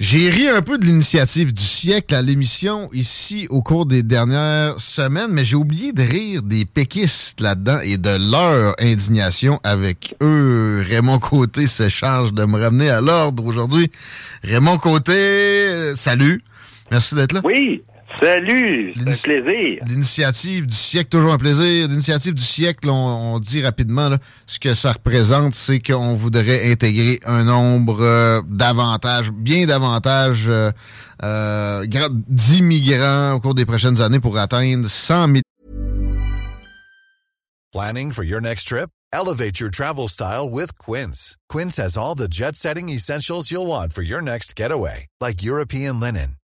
J'ai ri un peu de l'initiative du siècle à l'émission ici au cours des dernières semaines, mais j'ai oublié de rire des péquistes là-dedans et de leur indignation avec eux. Raymond Côté se charge de me ramener à l'ordre aujourd'hui. Raymond Côté, euh, salut. Merci d'être là. Oui, salut, c'est un plaisir. L'initiative du siècle, toujours un plaisir. L'initiative du siècle, on, on dit rapidement là, ce que ça représente, c'est qu'on voudrait intégrer un nombre euh, davantage, bien davantage euh, euh, d'immigrants au cours des prochaines années pour atteindre 100 000 Planning for your next trip? Elevate your travel style with Quince. Quince has all the jet setting essentials you'll want for your next getaway, like European linen,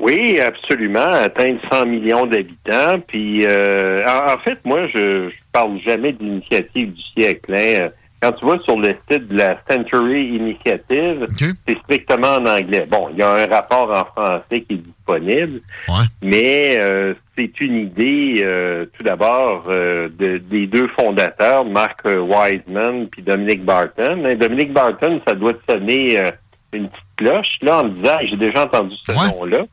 Oui, absolument. Atteindre 100 millions d'habitants. Puis, euh, en, en fait, moi, je, je parle jamais d'initiative du siècle. hein. Quand tu vas sur le site de la Century Initiative, c'est strictement en anglais. Bon, il y a un rapport en français qui est disponible, mais euh, c'est une idée, euh, tout d'abord, euh, de- des deux fondateurs, Mark Wiseman puis Dominic Barton. Hein, Dominic Barton, ça doit te sonner euh, une petite cloche, là, en me disant, j'ai déjà entendu ce nom-là.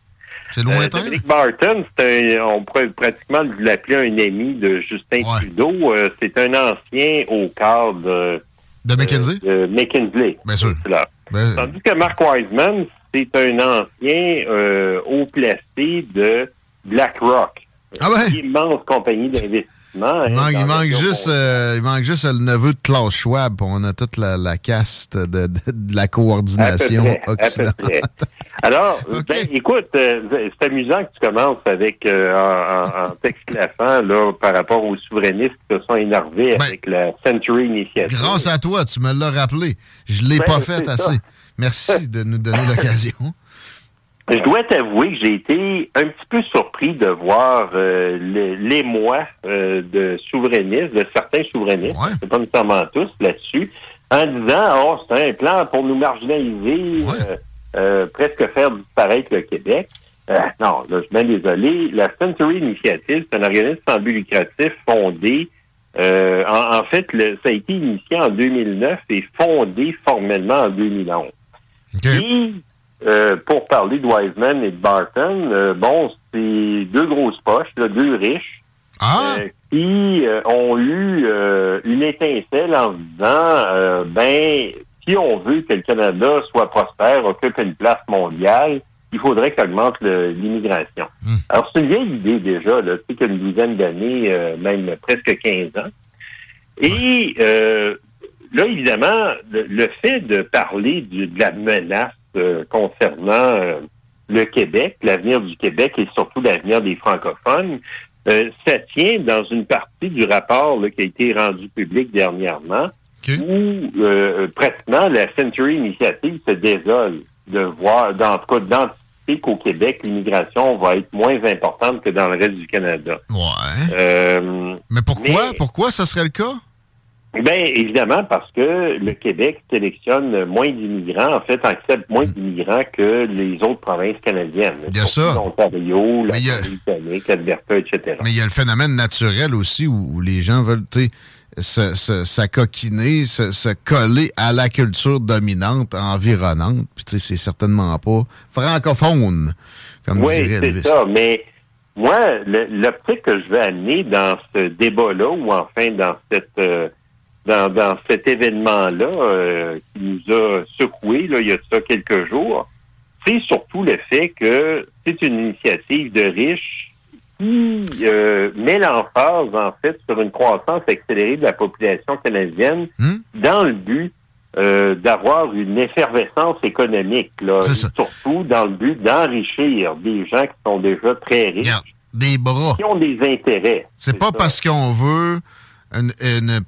C'est Euh, Dominic Barton, un, on pourrait pratiquement l'appeler un ami de Justin Trudeau. Euh, c'est un ancien au cadre de, de McKinsey. de McKinsey. Bien sûr. Ben, Tandis que Mark Wiseman, c'est un ancien euh, haut placé de BlackRock. Ah ouais? Une immense compagnie d'investissement. Hein, Il manque, il manque juste, euh, il manque juste le neveu de Klaus Schwab. On a toute la, la caste de, de- de la coordination À peu près, à peu occidentale. près. Alors, ben, écoute, euh, c'est amusant que tu commences avec euh, en, en, t'exclaffant là par rapport aux souverainistes qui se sont énervés avec la Century Initiative. Grâce à toi, tu me l'as rappelé. Je l'ai Ben, pas fait ça. assez. Merci de nous donner l'occasion. Je dois t'avouer que j'ai été un petit peu surpris de voir euh, l'émoi euh, de souverainistes, de certains souverainistes, c'est pas nécessairement tous là-dessus, en disant oh c'est un plan pour nous marginaliser, euh, euh, presque faire disparaître le Québec. Euh, non, là, je suis bien désolé. La Century Initiative, c'est un organisme sans but lucratif fondé. euh, en, en fait, le- ça a été initié en 2009 et fondé formellement en 2011. Puis, euh, pour parler de Wiseman et de Barton, euh, bon, c'est deux grosses poches, là, deux riches, euh, qui ont eu une étincelle en disant, ben, si on veut que le Canada soit prospère, occupe une place mondiale, il faudrait que ça augmente le- l'immigration. Alors, c'est une vieille idée déjà, là, tu sais, qu'il y a une douzaine d'années, même presque 15 ans. Et là, évidemment, le, le fait de parler du- de la menace concernant le Québec, l'avenir du Québec et surtout l'avenir des francophones. ça tient dans une partie du rapport qui a été rendu public dernièrement, où pratiquement la Century Initiative se désole de voir, dans tout cas, d'anticiper qu'au Québec, l'immigration va être moins importante que dans le reste du Canada. Ouais. Euh, mais pourquoi? pourquoi ça serait le cas? Bien, évidemment, parce que le Québec sélectionne moins d'immigrants, en fait, accepte moins hmm. d'immigrants que les autres provinces canadiennes. Bien sûr. L'Ontario, la Britannique, Alberta, etc. Mais il y a le phénomène naturel aussi où, les gens veulent, tu s'acoquiner, se, se, coller à la culture dominante, environnante. Puis, tu sais, c'est certainement pas francophone, comme oui, dirait c'est ça, mais moi, l'optique que je veux amener dans ce débat-là, ou enfin dans cette euh, dans, dans cet événement-là euh, qui nous a secoué là, il y a ça quelques jours, c'est surtout le fait que c'est une initiative de riches qui euh, met l'emphase, en fait, sur une croissance accélérée de la population canadienne hmm? dans le but euh, d'avoir une effervescence économique, là, surtout dans le but d'enrichir des gens qui sont déjà très riches. des bras. Qui ont des intérêts. C'est pas parce qu'on veut une,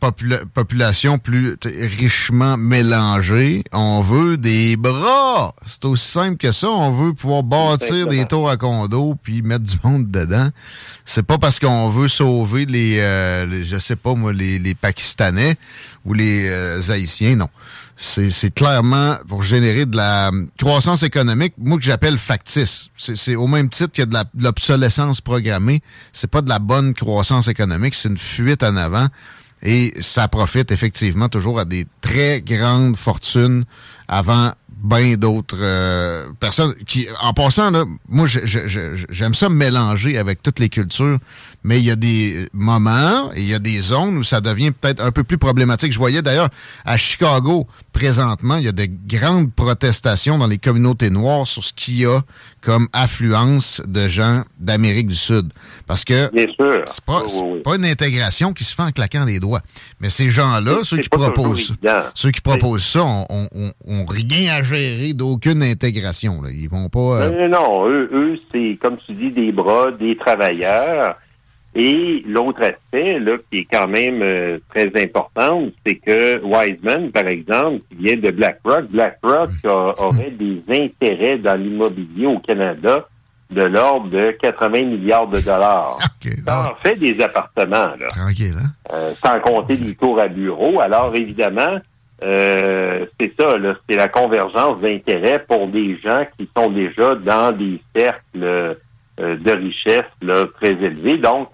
population plus richement mélangée. On veut des bras. C'est aussi simple que ça. On veut pouvoir bâtir des tours à condo puis mettre du monde dedans. C'est pas parce qu'on veut sauver les, euh, je sais pas moi, les, les Pakistanais ou les euh, Haïtiens. Non c'est clairement pour générer de la croissance économique, moi que j'appelle factice. C'est au même titre que de l'obsolescence programmée. C'est pas de la bonne croissance économique, c'est une fuite en avant. Et ça profite effectivement toujours à des très grandes fortunes avant bien d'autres euh, personnes qui, en passant, là, moi, j'aime ça mélanger avec toutes les cultures, mais il y a des moments et il y a des zones où ça devient peut-être un peu plus problématique. Je voyais d'ailleurs à Chicago, présentement, il y a de grandes protestations dans les communautés noires sur ce qu'il y a comme affluence de gens d'Amérique du Sud. Parce que c'est pas, pas une intégration qui se fait en claquant des doigts. Mais ces gens-là, ceux, qui proposent, ceux qui proposent ça, rien à gérer d'aucune intégration. Là. Ils vont pas... Euh, non, eux, eux c'est, comme tu dis, des bras, des travailleurs. Et l'autre aspect, là, qui est quand même euh, très important, c'est que Wiseman, par exemple, qui vient de BlackRock, BlackRock aurait des intérêts dans l'immobilier au Canada de l'ordre de 80 milliards de dollars. Ça en fait des appartements, là. Hein? Euh, sans compter des tours à bureau. Alors, évidemment, euh, c'est ça, là, c'est la convergence d'intérêts pour des gens qui sont déjà dans des cercles de richesse là, très élevés. Donc,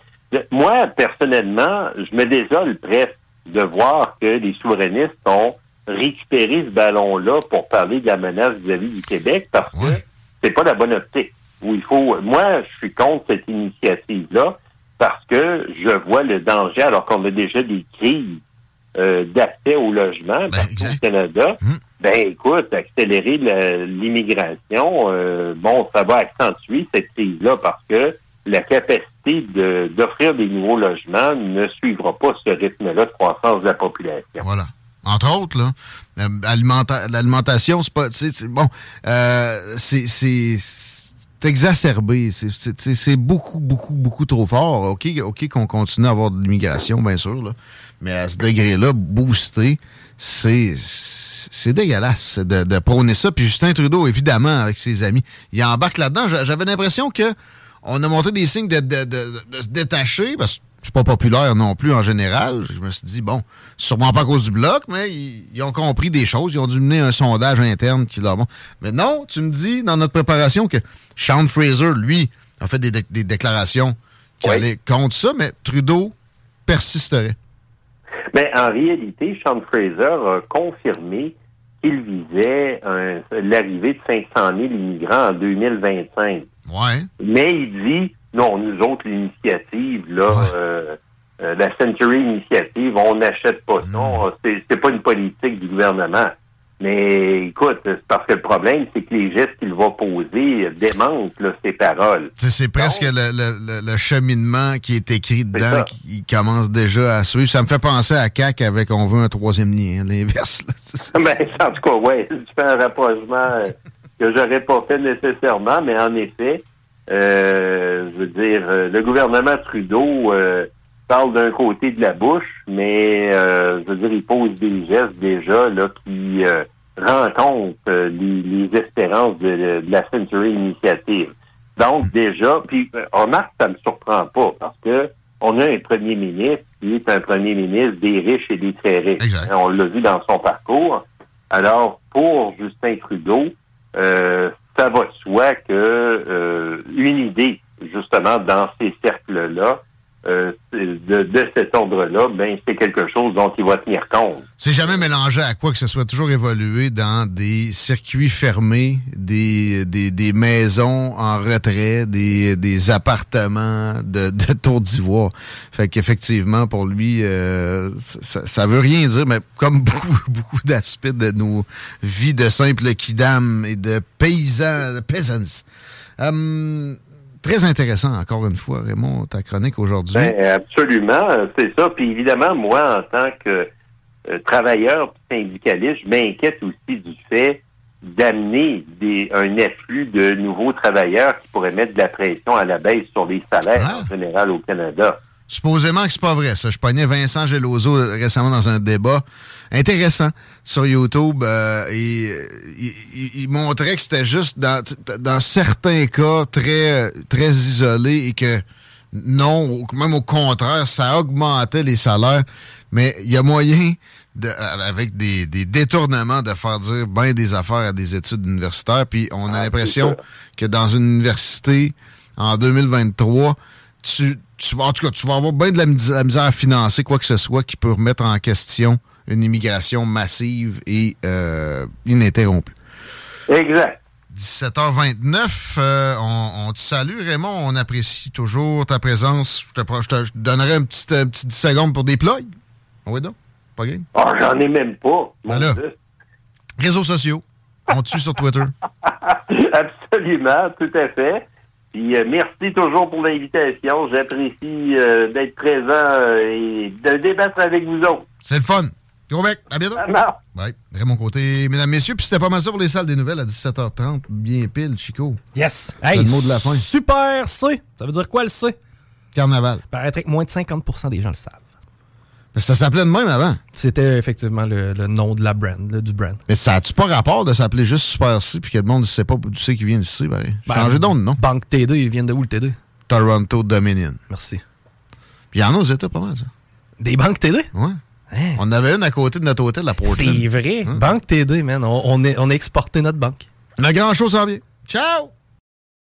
moi, personnellement, je me désole presque de voir que les souverainistes ont récupéré ce ballon-là pour parler de la menace vis-à-vis du Québec parce que c'est pas la bonne optique. Où il faut, moi, je suis contre cette initiative-là parce que je vois le danger alors qu'on a déjà des crises euh, d'accès au logement ben, au Canada. Hum. Ben écoute, accélérer l'immigration, euh, bon, ça va accentuer cette crise-là parce que la capacité d'offrir des nouveaux logements ne suivra pas ce rythme-là de croissance de la population. Voilà. Entre autres, là, euh, l'alimentation, c'est pas, bon, euh, c'est exacerbé, c'est beaucoup, beaucoup, beaucoup trop fort. Ok, ok, qu'on continue à avoir de l'immigration, bien sûr, là, mais à ce degré-là, booster, c'est c'est dégueulasse de, de prôner ça. Puis Justin Trudeau, évidemment, avec ses amis, il embarque là-dedans. J'avais l'impression que on a montré des signes de, se détacher, parce que c'est pas populaire non plus en général. Je me suis dit, bon, sûrement pas à cause du bloc, mais ils, ont compris des choses. Ils ont dû mener un sondage interne qui leur Mais non, tu me dis dans notre préparation que Sean Fraser, lui, a fait des, déclarations qui allaient contre ça, mais Trudeau persisterait. Mais en réalité, Sean Fraser a confirmé qu'il visait l'arrivée de 500 000 immigrants en 2025. Mais il dit, non, nous autres, l'initiative, là, euh, euh, la Century Initiative, on n'achète pas ça. Hmm. C'est pas une politique du gouvernement. Mais écoute, c'est parce que le problème, c'est que les gestes qu'il va poser démentent ses paroles. C'est presque le, cheminement qui est écrit dedans qui commence déjà à suivre. Ça me fait penser à CAC avec on veut un troisième lien, l'inverse. ben, en tout cas, ouais, tu fais un rapprochement que j'aurais pas fait nécessairement, mais en effet, euh, je veux dire, euh, le gouvernement Trudeau euh, parle d'un côté de la bouche, mais je veux dire, il pose des gestes déjà là qui rencontrent les, les, espérances de, la Century Initiative. Donc déjà, puis remarque, ça me surprend pas parce que on a un premier ministre qui est un premier ministre des riches et des très riches. On l'a vu dans son parcours. Alors, pour Justin Trudeau, euh, ça va de soi que euh, une idée, justement, dans ces cercles-là, euh, de, de, cet ordre-là, ben c'est quelque chose dont il va tenir compte. C'est jamais mélangé à quoi que ce soit toujours évolué dans des circuits fermés, des, des, des maisons en retrait, des, des appartements de, de Tour d'Ivoire. Fait qu'effectivement, pour lui, euh, ça, ça veut rien dire, mais comme beaucoup, beaucoup d'aspects de nos vies de simples kidam et de paysans, de peasants. Hum, Très intéressant, encore une fois, Raymond, ta chronique aujourd'hui. Ben, absolument, c'est ça. Puis évidemment, moi, en tant que euh, travailleur syndicaliste, je m'inquiète aussi du fait d'amener un afflux de nouveaux travailleurs qui pourraient mettre de la pression à la baisse sur les salaires ah. en général au Canada. Supposément que c'est pas vrai, ça. Je pognais Vincent Geloso récemment dans un débat intéressant sur YouTube euh, et il, montrait que c'était juste dans, dans certains cas très très isolés et que non, même au contraire, ça augmentait les salaires. Mais il y a moyen, de, avec des, des, détournements, de faire dire bien des affaires à des études universitaires. Puis on a ah, l'impression que dans une université, en 2023, tu, tu vas, en tout cas, tu vas avoir bien de la, misère à financer quoi que ce soit qui peut remettre en question une immigration massive et euh, ininterrompue. Exact. 17h29, euh, on, te salue, Raymond. On apprécie toujours ta présence. Je te, donnerai un petit, un petit 10 secondes pour des plugs. Oui, donc. Pas game? Oh, j'en ai même pas. Ben réseaux sociaux. On te suit sur Twitter. Absolument, tout à fait. Puis euh, merci toujours pour l'invitation. J'apprécie euh, d'être présent euh, et de débattre avec vous autres. C'est le fun. Gros mec, à bientôt. Ouais, mon Côté, mesdames, messieurs, puis c'était pas mal ça pour les salles des nouvelles à 17h30. Bien pile, Chico. Yes. Hey, le mot de la fin. Super C. Ça veut dire quoi le C? Carnaval. Paraîtrait que moins de 50% des gens le savent. Ça s'appelait de même avant. C'était effectivement le, nom de la brand, du brand. Mais ça a-tu pas rapport de s'appeler juste Super C puis que le monde ne sait pas d'où c'est qui vient ici? Ben, ben, Changer d'onde, non? Banque TD, ils viennent de où le TD? Toronto Dominion. Merci. Puis il y en a aux États pas mal, ça. Des banques TD? Ouais. Hein? On avait une à côté de notre hôtel, la Portland. C'est vrai. Hein? Banque TD, man. On, on, est, on a exporté notre banque. La grand chose en bien. Ciao!